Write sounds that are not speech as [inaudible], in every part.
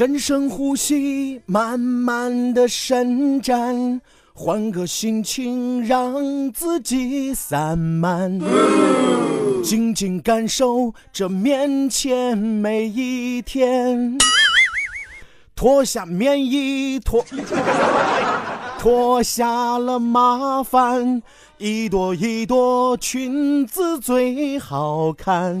深深呼吸，慢慢的伸展，换个心情让自己散漫，静静感受这面前每一天。脱下棉衣，脱 [laughs] 脱下了麻烦，一朵一朵裙子最好看。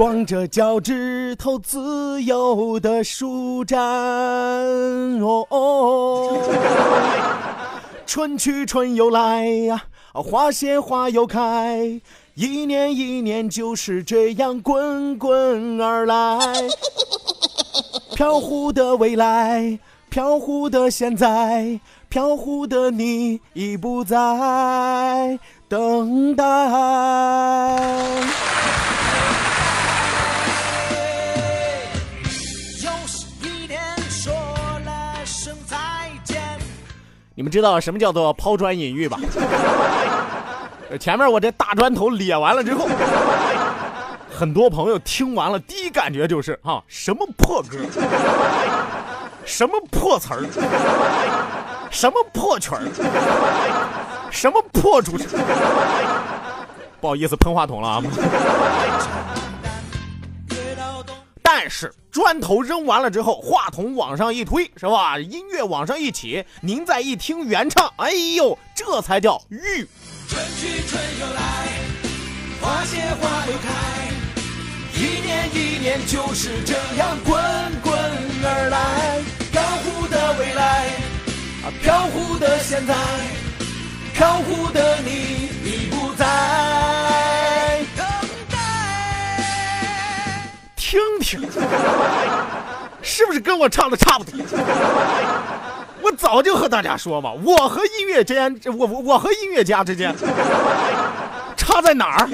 光着脚趾头自由的舒展，哦哦，春去春又来呀，花谢花又开，一年一年就是这样滚滚而来。飘忽的未来，飘忽的现在，飘忽的你已不再等待。你们知道什么叫做抛砖引玉吧？[laughs] 前面我这大砖头咧完了之后，很多朋友听完了，第一感觉就是啊，什么破歌，什么破词儿，什么破曲儿，什么破主持。不好意思，喷话筒了啊。但是砖头扔完了之后，话筒往上一推，是吧？音乐往上一起，您再一听原唱，哎呦，这才叫玉。春去春又来，花谢花又开，一年一年就是这样滚滚而来。飘忽的未来，啊，飘忽的现在，飘忽的你是不是跟我唱的差不多？我早就和大家说嘛，我和音乐间，我我和音乐家之间差在哪儿？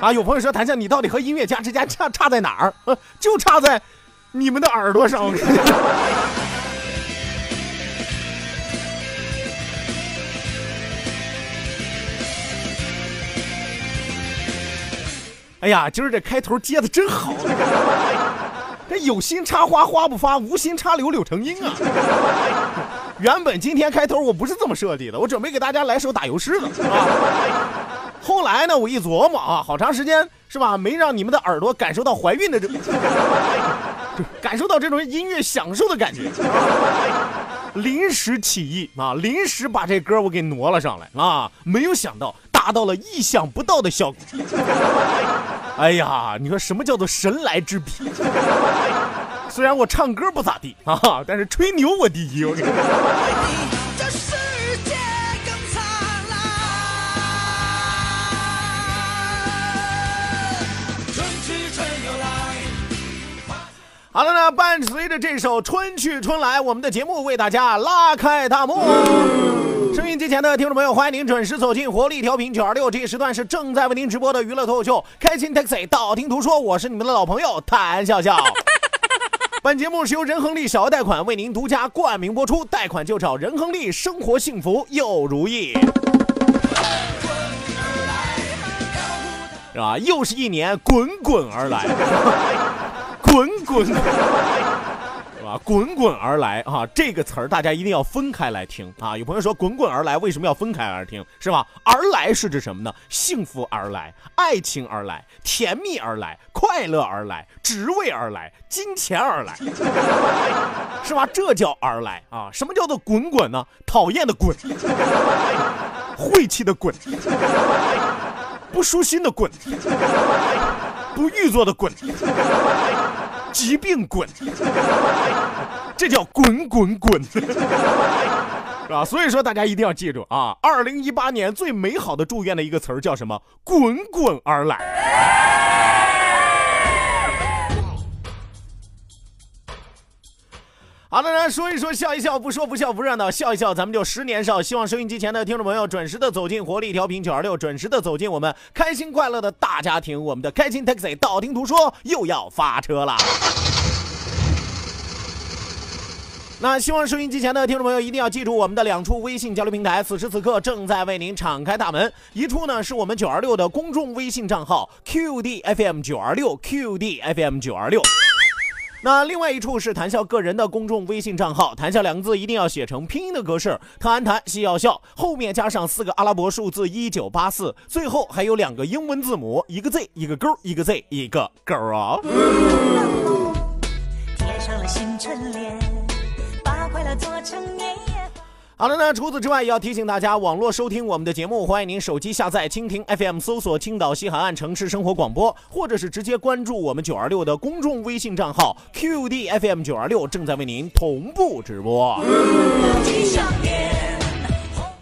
啊，有朋友说谭笑，你到底和音乐家之间差差在哪儿？就差在你们的耳朵上。哎呀，今儿这开头接的真好，[laughs] 这有心插花花不发，无心插柳柳成荫啊！原本今天开头我不是这么设计的，我准备给大家来首打油诗的啊。后来呢，我一琢磨啊，好长时间是吧，没让你们的耳朵感受到怀孕的这，[laughs] 感受到这种音乐享受的感觉，临时起意啊，临时把这歌我给挪了上来啊，没有想到达到了意想不到的效果。[laughs] 哎呀，你说什么叫做神来之笔？虽然我唱歌不咋地啊，但是吹牛我第一。我跟你说。好了呢，伴随着这首《春去春来》，我们的节目为大家拉开大幕。收音机前的听众朋友，欢迎您准时走进活力调频九二六，这一时段是正在为您直播的娱乐脱口秀《开心 Taxi》，道听途说，我是你们的老朋友谭笑笑。[laughs] 本节目是由仁恒利小额贷款为您独家冠名播出，贷款就找仁恒利，生活幸福又如意。是吧？又是一年滚滚而来，[laughs] 滚滚。滚滚而来啊！这个词儿大家一定要分开来听啊！有朋友说“滚滚而来”，为什么要分开而听？是吧？而来是指什么呢？幸福而来，爱情而来，甜蜜而来，快乐而来，职位而来，金钱而来，是吧？这叫而来啊！什么叫做滚滚呢？讨厌的滚，晦气的滚，不舒心的滚，不欲做的滚。疾病滚，[laughs] 这叫滚滚滚，是吧？[laughs] 所以说大家一定要记住啊！二零一八年最美好的祝愿的一个词儿叫什么？滚滚而来。好的，来说一说，笑一笑，不说不笑不热闹，笑一笑，咱们就十年少。希望收音机前的听众朋友准时的走进活力调频九二六，准时的走进我们开心快乐的大家庭。我们的开心 taxi 道听途说又要发车了。那希望收音机前的听众朋友一定要记住我们的两处微信交流平台，此时此刻正在为您敞开大门。一处呢是我们九二六的公众微信账号 QDFM 九二六 QDFM 九二六。那另外一处是谈笑个人的公众微信账号，谈笑两个字一定要写成拼音的格式，特安谈西要笑，后面加上四个阿拉伯数字一九八四，最后还有两个英文字母，一个 Z 一个勾，一个 Z 一个勾啊。贴上了新春联，把快乐做成年。好了，那除此之外，也要提醒大家，网络收听我们的节目，欢迎您手机下载蜻蜓 FM，搜索青岛西海岸城市生活广播，或者是直接关注我们九二六的公众微信账号 QDFM 九二六，正在为您同步直播。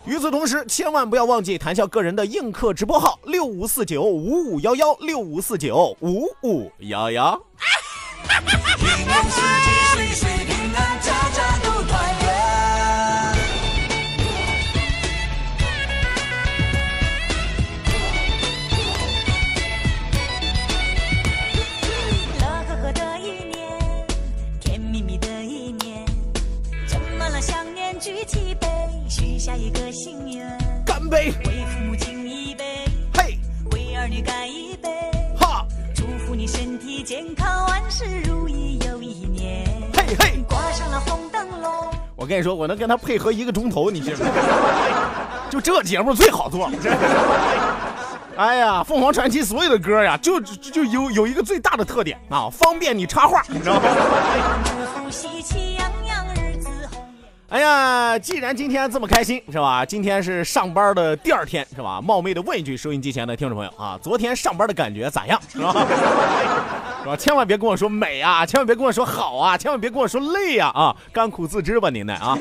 与此同时，千万不要忘记谈笑个人的映客直播号六五四九五五幺幺六五四九五五幺幺。[laughs] 杯！为父母敬一杯，嘿！为儿女干一杯，哈！祝福你身体健康，万事如意又一年，嘿嘿！挂上了红灯笼。我跟你说，我能跟他配合一个钟头，你信吗？[laughs] 就这节目最好做。[laughs] 哎呀，凤凰传奇所有的歌呀，就就有有一个最大的特点啊，方便你插话，你知道吗？[laughs] 哎呀，既然今天这么开心，是吧？今天是上班的第二天，是吧？冒昧的问一句，收音机前的听众朋友啊，昨天上班的感觉咋样？是吧？[laughs] 是吧？千万别跟我说美啊，千万别跟我说好啊，千万别跟我说累呀啊！甘苦自知吧，您呢啊？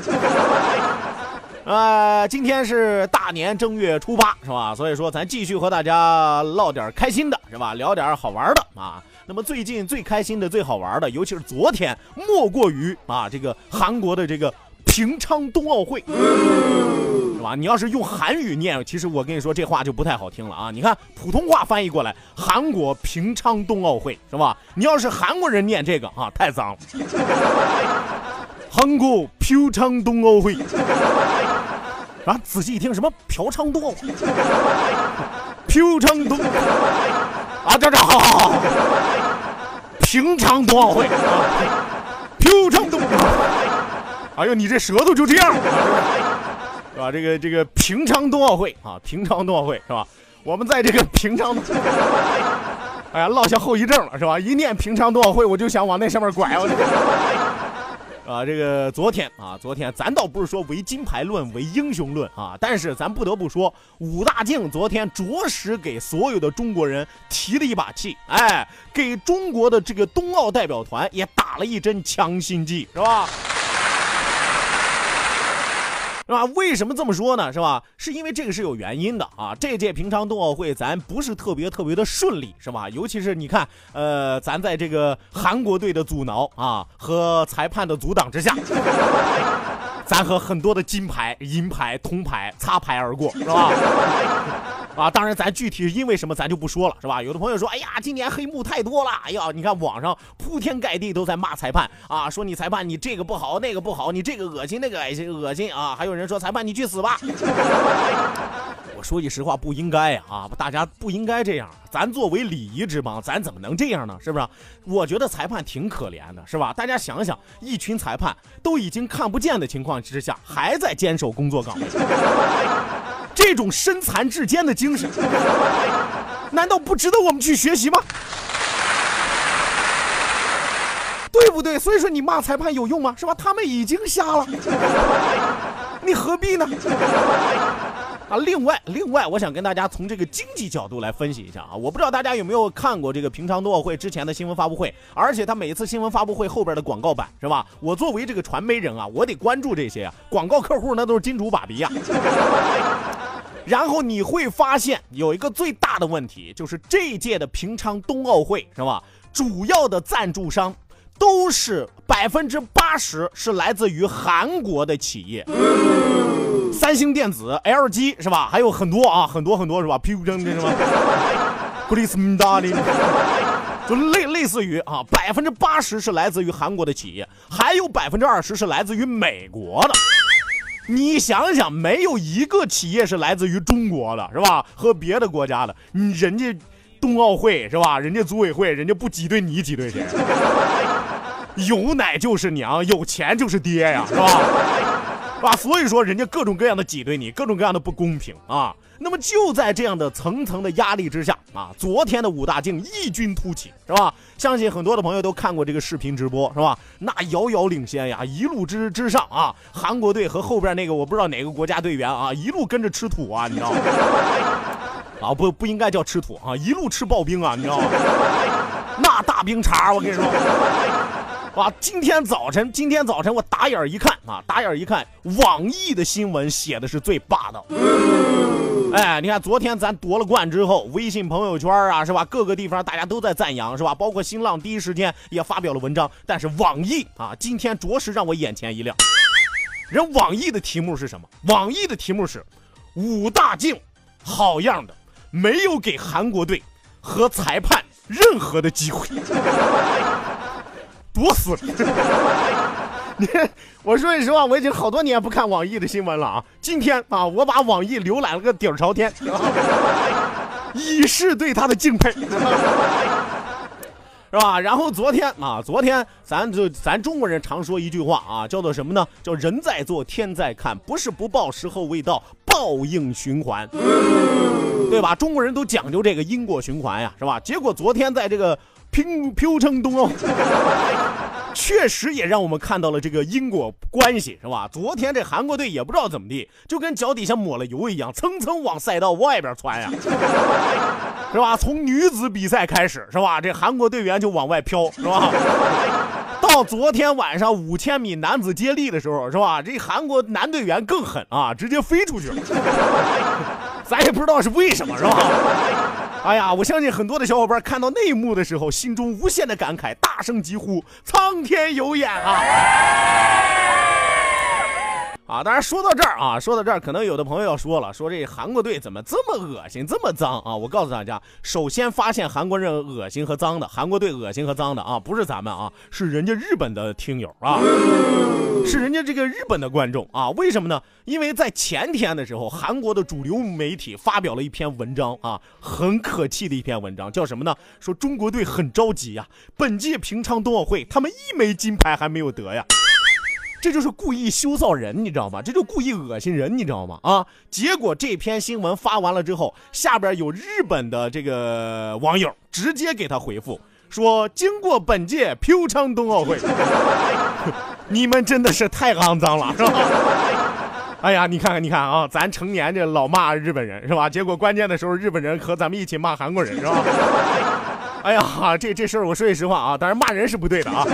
[laughs] 呃，今天是大年正月初八，是吧？所以说，咱继续和大家唠点开心的，是吧？聊点好玩的啊。那么最近最开心的、最好玩的，尤其是昨天，莫过于啊，这个韩国的这个。平昌冬奥会，是吧？你要是用韩语念，其实我跟你说这话就不太好听了啊！你看普通话翻译过来，韩国平昌冬奥会，是吧？你要是韩国人念这个啊，太脏了。韩国平昌冬奥会，啊，仔细一听，什么嫖娼冬奥？平昌冬，啊，这这好好好，平昌冬奥会，平昌冬奥。哎呦，你这舌头就这样，[laughs] 是吧？这个这个平昌冬奥会啊，平昌冬奥会是吧？我们在这个平昌，哎呀，落下后遗症了是吧？一念平昌冬奥会，我就想往那上面拐。啊，这个昨天啊，昨天咱倒不是说唯金牌论、唯英雄论啊，但是咱不得不说，武大靖昨天着实给所有的中国人提了一把气，哎，给中国的这个冬奥代表团也打了一针强心剂，是吧？是吧？为什么这么说呢？是吧？是因为这个是有原因的啊！这届平昌冬奥会咱不是特别特别的顺利，是吧？尤其是你看，呃，咱在这个韩国队的阻挠啊和裁判的阻挡之下，[laughs] 咱和很多的金牌、银牌、铜牌擦牌而过，是吧？啊，当然咱具体因为什么咱就不说了，是吧？有的朋友说，哎呀，今年黑幕太多了，哎呀，你看网上铺天盖地都在骂裁判啊，说你裁判你这个不好那个不好，你这个恶心那个恶心恶心啊，还有人说裁判你去死吧。[laughs] 我说句实话，不应该啊，大家不应该这样。咱作为礼仪之邦，咱怎么能这样呢？是不是？我觉得裁判挺可怜的，是吧？大家想想，一群裁判都已经看不见的情况之下，还在坚守工作岗位。这种身残志坚的精神，难道不值得我们去学习吗？对不对？所以说你骂裁判有用吗？是吧？他们已经瞎了，你何必呢？啊，另外，另外，我想跟大家从这个经济角度来分析一下啊。我不知道大家有没有看过这个平昌冬奥会之前的新闻发布会，而且他每一次新闻发布会后边的广告版是吧？我作为这个传媒人啊，我得关注这些啊。广告客户那都是金主爸比呀。然后你会发现有一个最大的问题，就是这一届的平昌冬奥会是吧？主要的赞助商都是百分之八十是来自于韩国的企业，三星电子、LG 是吧？还有很多啊，很多很多是吧？譬如这什么就类类似于啊，百分之八十是来自于韩国的企业，还有百分之二十是来自于美国的。你想想，没有一个企业是来自于中国的，是吧？和别的国家的，你人家冬奥会是吧？人家组委会，人家不挤兑你挤兑谁？[laughs] 有奶就是娘，有钱就是爹呀，是吧？啊，所以说人家各种各样的挤兑你，各种各样的不公平啊。那么就在这样的层层的压力之下啊，昨天的武大靖异军突起，是吧？相信很多的朋友都看过这个视频直播，是吧？那遥遥领先呀，一路之之上啊，韩国队和后边那个我不知道哪个国家队员啊，一路跟着吃土啊，你知道吗？啊，不不应该叫吃土啊，一路吃刨冰啊，你知道吗？那大冰碴，我跟你说。啊，今天早晨，今天早晨我打眼一看啊，打眼一看，网易的新闻写的是最霸道。哎，你看昨天咱夺了冠之后，微信朋友圈啊，是吧？各个地方大家都在赞扬，是吧？包括新浪第一时间也发表了文章。但是网易啊，今天着实让我眼前一亮。人网易的题目是什么？网易的题目是武大靖，好样的，没有给韩国队和裁判任何的机会。多死了！[laughs] 你，我说句实话，我已经好多年不看网易的新闻了啊。今天啊，我把网易浏览了个底儿朝天，以示对他的敬佩，[laughs] 是吧？然后昨天啊，昨天咱就咱中国人常说一句话啊，叫做什么呢？叫人在做，天在看，不是不报，时候未到，报应循环，对吧？中国人都讲究这个因果循环呀，是吧？结果昨天在这个。平平昌冬奥，[laughs] 确实也让我们看到了这个因果关系，是吧？昨天这韩国队也不知道怎么地，就跟脚底下抹了油一样，蹭蹭往赛道外边窜呀，[laughs] 是吧？从女子比赛开始，是吧？这韩国队员就往外飘，是吧？[laughs] 到昨天晚上五千米男子接力的时候，是吧？这韩国男队员更狠啊，直接飞出去了，咱也不知道是为什么，是吧？[laughs] 哎呀，我相信很多的小伙伴看到那一幕的时候，心中无限的感慨，大声疾呼：“苍天有眼啊！”啊，当然说到这儿啊，说到这儿，可能有的朋友要说了，说这韩国队怎么这么恶心，这么脏啊？我告诉大家，首先发现韩国人恶心和脏的，韩国队恶心和脏的啊，不是咱们啊，是人家日本的听友啊，是人家这个日本的观众啊。为什么呢？因为在前天的时候，韩国的主流媒体发表了一篇文章啊，很可气的一篇文章，叫什么呢？说中国队很着急呀，本届平昌冬奥会他们一枚金牌还没有得呀。这就是故意羞臊人，你知道吗？这就故意恶心人，你知道吗？啊！结果这篇新闻发完了之后，下边有日本的这个网友直接给他回复说：“经过本届平昌冬奥会，[laughs] 你们真的是太肮脏了，是吧？”哎呀，你看看，你看啊，咱成年这老骂日本人是吧？结果关键的时候，日本人和咱们一起骂韩国人是吧？[laughs] 哎呀，这这事儿我说句实话啊，当然骂人是不对的啊。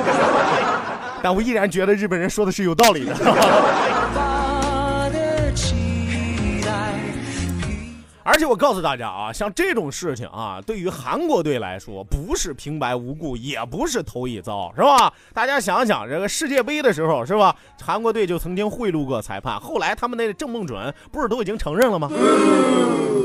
但我依然觉得日本人说的是有道理的。而且我告诉大家啊，像这种事情啊，对于韩国队来说，不是平白无故，也不是头一遭，是吧？大家想想，这个世界杯的时候，是吧？韩国队就曾经贿赂过裁判，后来他们那个郑梦准不是都已经承认了吗？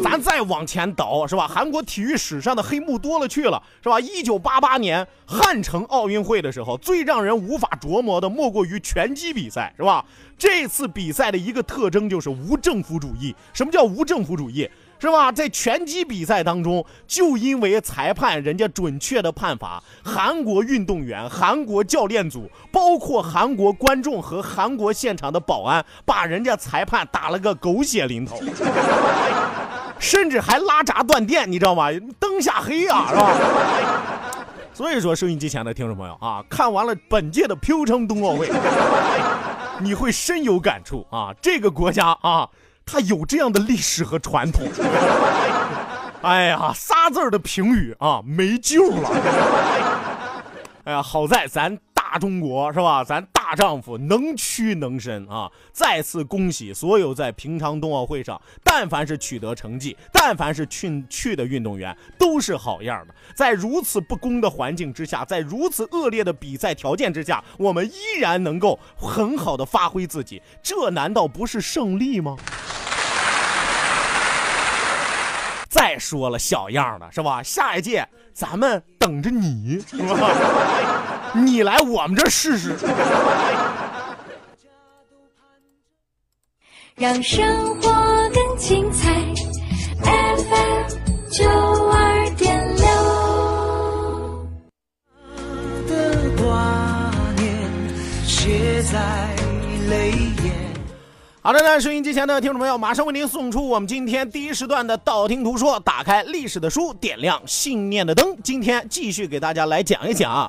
咱再往前倒，是吧？韩国体育史上的黑幕多了去了，是吧？一九八八年汉城奥运会的时候，最让人无法琢磨的莫过于拳击比赛，是吧？这次比赛的一个特征就是无政府主义。什么叫无政府主义？是吧？在拳击比赛当中，就因为裁判人家准确的判罚，韩国运动员、韩国教练组，包括韩国观众和韩国现场的保安，把人家裁判打了个狗血淋头，[laughs] 甚至还拉闸断电，你知道吗？灯下黑啊，是吧？[laughs] 所以说，收音机前的听众朋友啊，看完了本届的平昌冬奥会，[laughs] 你会深有感触啊！这个国家啊。他有这样的历史和传统，[laughs] 哎呀，仨字的评语啊，没救了。哎呀，好在咱大中国是吧？咱大丈夫能屈能伸啊！再次恭喜所有在平昌冬奥会上，但凡是取得成绩，但凡是去去的运动员，都是好样的。在如此不公的环境之下，在如此恶劣的比赛条件之下，我们依然能够很好的发挥自己，这难道不是胜利吗？再说了，小样的是吧？下一届咱们等着你，是吧？你来我们这试试。让生活更精彩，FM 九二点六。的挂念写在泪眼。好的呢，收音机前的听众朋友，马上为您送出我们今天第一时段的道听途说，打开历史的书，点亮信念的灯。今天继续给大家来讲一讲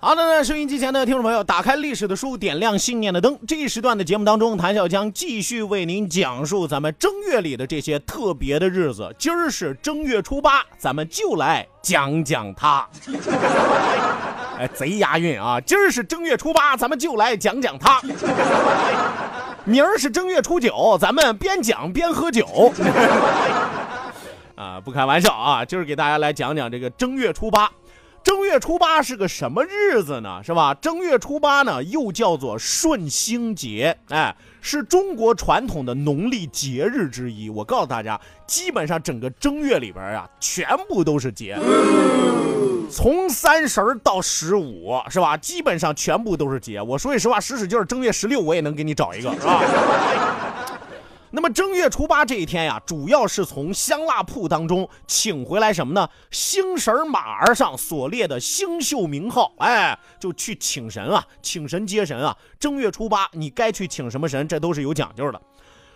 好的呢，收音机前的听众朋友，打开历史的书，点亮信念的灯。这一时段的节目当中，谭笑将继续为您讲述咱们正月里的这些特别的日子。今儿是正月初八，咱们就来讲讲它。[laughs] 哎，贼押韵啊！今儿是正月初八，咱们就来讲讲它。明儿是正月初九，咱们边讲边喝酒。[laughs] 啊，不开玩笑啊，今儿给大家来讲讲这个正月初八。正月初八是个什么日子呢？是吧？正月初八呢，又叫做顺星节，哎，是中国传统的农历节日之一。我告诉大家，基本上整个正月里边啊，全部都是节。从三十到十五，是吧？基本上全部都是节。我说句实话，使使劲，正月十六我也能给你找一个，是吧？那么正月初八这一天呀，主要是从香蜡铺当中请回来什么呢？星神马儿上所列的星宿名号，哎，就去请神啊，请神接神啊。正月初八你该去请什么神，这都是有讲究的。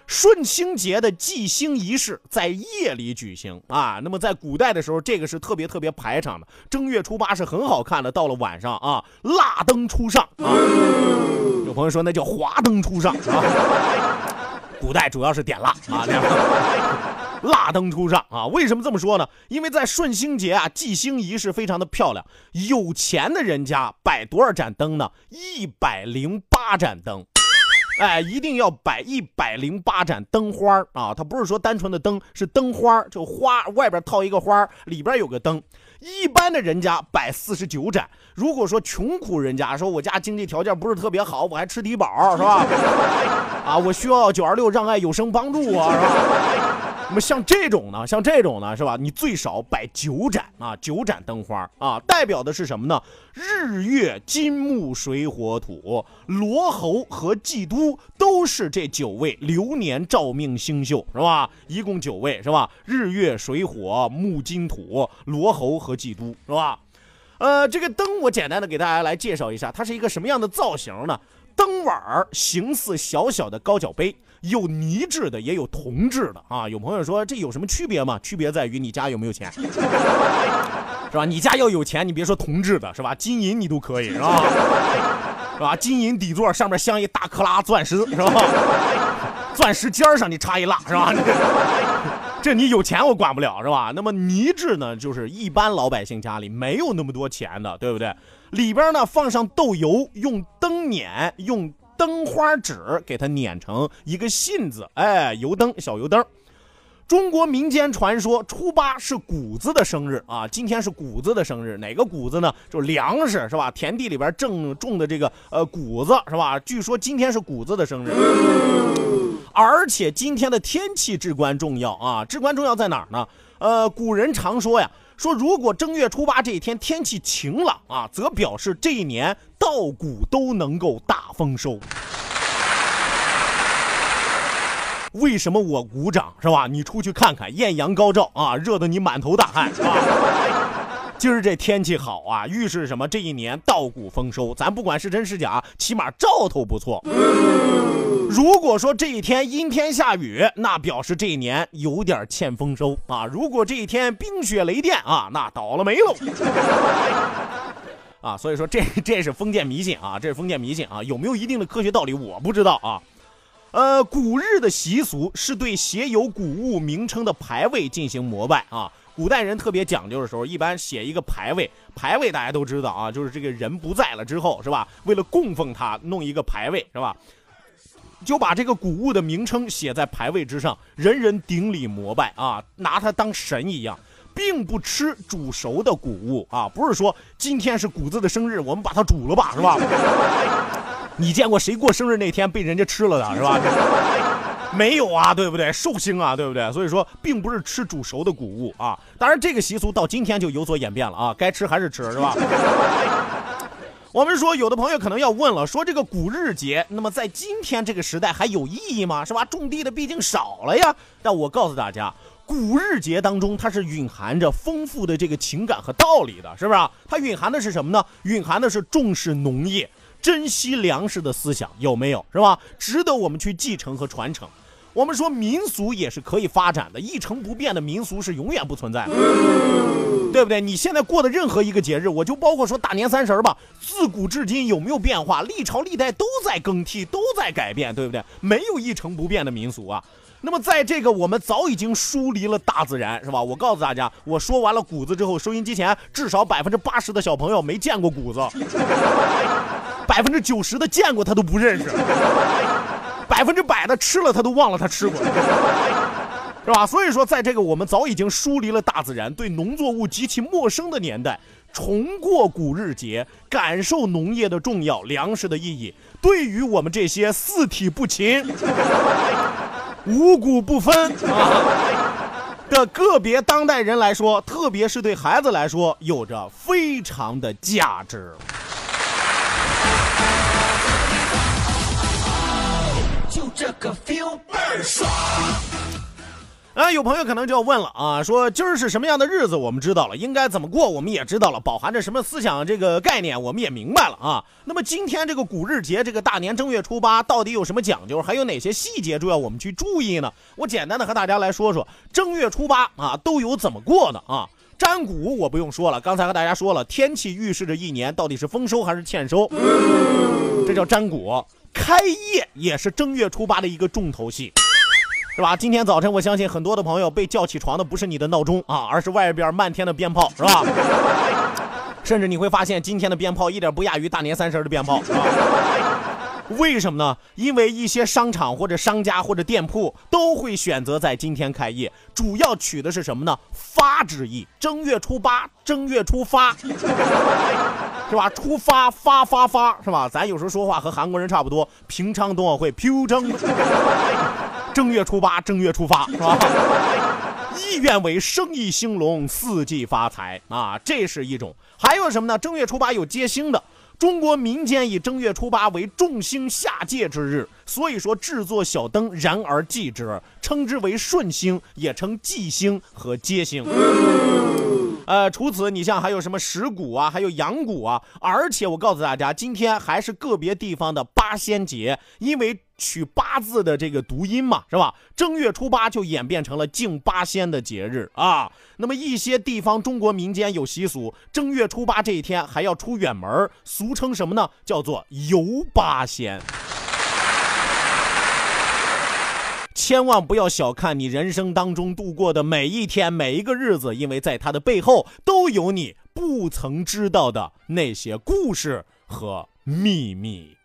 顺星节的祭星仪式在夜里举行啊。那么在古代的时候，这个是特别特别排场的。正月初八是很好看的，到了晚上啊，蜡灯初上啊。有朋友说那叫华灯初上啊。古代主要是点蜡啊，[laughs] 蜡灯初上啊。为什么这么说呢？因为在顺星节啊，祭星仪式非常的漂亮。有钱的人家摆多少盏灯呢？一百零八盏灯。哎，一定要摆一百零八盏灯花啊！它不是说单纯的灯，是灯花就花外边套一个花里边有个灯。一般的人家摆四十九盏，如果说穷苦人家说我家经济条件不是特别好，我还吃低保是吧？啊，我需要九二六让爱有声帮助我，是吧？那么像这种呢，像这种呢，是吧？你最少摆九盏啊，九盏灯花啊，代表的是什么呢？日月金木水火土，罗侯和祭都都是这九位流年照命星宿，是吧？一共九位，是吧？日月水火木金土，罗侯和祭都，是吧？呃，这个灯我简单的给大家来介绍一下，它是一个什么样的造型呢？灯碗儿形似小小的高脚杯，有泥制的，也有铜制的啊。有朋友说这有什么区别吗？区别在于你家有没有钱，[laughs] 是吧？你家要有钱，你别说铜制的，是吧？金银你都可以，是吧？是吧？金银底座上面镶一大克拉钻石，是吧？[laughs] 钻石尖儿上你插一蜡，是吧？[laughs] 这你有钱我管不了，是吧？那么泥制呢，就是一般老百姓家里没有那么多钱的，对不对？里边呢放上豆油，用灯碾，用灯花纸给它碾成一个信字，哎，油灯，小油灯。中国民间传说，初八是谷子的生日啊！今天是谷子的生日，哪个谷子呢？就粮食是吧？田地里边正种的这个呃谷子是吧？据说今天是谷子的生日，而且今天的天气至关重要啊！至关重要在哪儿呢？呃，古人常说呀，说如果正月初八这一天天气晴朗啊，则表示这一年稻谷都能够大丰收。为什么我鼓掌是吧？你出去看看，艳阳高照啊，热得你满头大汗是吧？今儿这天气好啊，预示什么？这一年稻谷丰收。咱不管是真是假，起码兆头不错。如果说这一天阴天下雨，那表示这一年有点欠丰收啊。如果这一天冰雪雷电啊，那倒了霉喽。[laughs] 啊，所以说这这是封建迷信啊，这是封建迷信啊，有没有一定的科学道理我不知道啊。呃，古日的习俗是对写有谷物名称的牌位进行膜拜啊。古代人特别讲究的时候，一般写一个牌位，牌位大家都知道啊，就是这个人不在了之后，是吧？为了供奉他，弄一个牌位，是吧？就把这个谷物的名称写在牌位之上，人人顶礼膜拜啊，拿它当神一样，并不吃煮熟的谷物啊，不是说今天是谷子的生日，我们把它煮了吧，是吧？[laughs] 你见过谁过生日那天被人家吃了的，是吧？没有啊，对不对？寿星啊，对不对？所以说，并不是吃煮熟的谷物啊。当然，这个习俗到今天就有所演变了啊，该吃还是吃，是吧？我们说，有的朋友可能要问了，说这个谷日节，那么在今天这个时代还有意义吗？是吧？种地的毕竟少了呀。但我告诉大家，谷日节当中它是蕴含着丰富的这个情感和道理的，是不是？它蕴含的是什么呢？蕴含的是重视农业。珍惜粮食的思想有没有是吧？值得我们去继承和传承。我们说民俗也是可以发展的，一成不变的民俗是永远不存在的，对不对？你现在过的任何一个节日，我就包括说大年三十吧，自古至今有没有变化？历朝历代都在更替，都在改变，对不对？没有一成不变的民俗啊。那么在这个我们早已经疏离了大自然，是吧？我告诉大家，我说完了谷子之后，收音机前至少百分之八十的小朋友没见过谷子。百分之九十的见过他都不认识，百分之百的吃了他都忘了他吃过，[laughs] 是吧？所以说，在这个我们早已经疏离了大自然、对农作物极其陌生的年代，重过古日节，感受农业的重要、粮食的意义，对于我们这些四体不勤、五谷不分啊的个别当代人来说，特别是对孩子来说，有着非常的价值。这个 feel 倍儿爽啊！有朋友可能就要问了啊，说今儿是什么样的日子？我们知道了，应该怎么过？我们也知道了，饱含着什么思想？这个概念我们也明白了啊。那么今天这个古日节，这个大年正月初八，到底有什么讲究？还有哪些细节重要我们去注意呢？我简单的和大家来说说正月初八啊，都有怎么过的啊？占卜我不用说了，刚才和大家说了，天气预示着一年到底是丰收还是欠收，这叫占卜。开业也是正月初八的一个重头戏，是吧？今天早晨，我相信很多的朋友被叫起床的不是你的闹钟啊，而是外边漫天的鞭炮，是吧？[laughs] 甚至你会发现，今天的鞭炮一点不亚于大年三十的鞭炮。为什么呢？因为一些商场或者商家或者店铺都会选择在今天开业，主要取的是什么呢？发之意。正月初八，正月初发。是吧？出发发发发是吧？咱有时候说话和韩国人差不多。平昌冬奥会，平昌正月初八，正月初发是吧？意愿为生意兴隆，四季发财啊，这是一种。还有什么呢？正月初八有接星的。中国民间以正月初八为众星下界之日，所以说制作小灯然而祭之，称之为顺星，也称祭星和接星。呃，除此你像还有什么石鼓啊，还有羊鼓啊，而且我告诉大家，今天还是个别地方的八仙节，因为取八字的这个读音嘛，是吧？正月初八就演变成了敬八仙的节日啊。那么一些地方中国民间有习俗，正月初八这一天还要出远门，俗称什么呢？叫做游八仙。千万不要小看你人生当中度过的每一天、每一个日子，因为在他的背后都有你不曾知道的那些故事和秘密。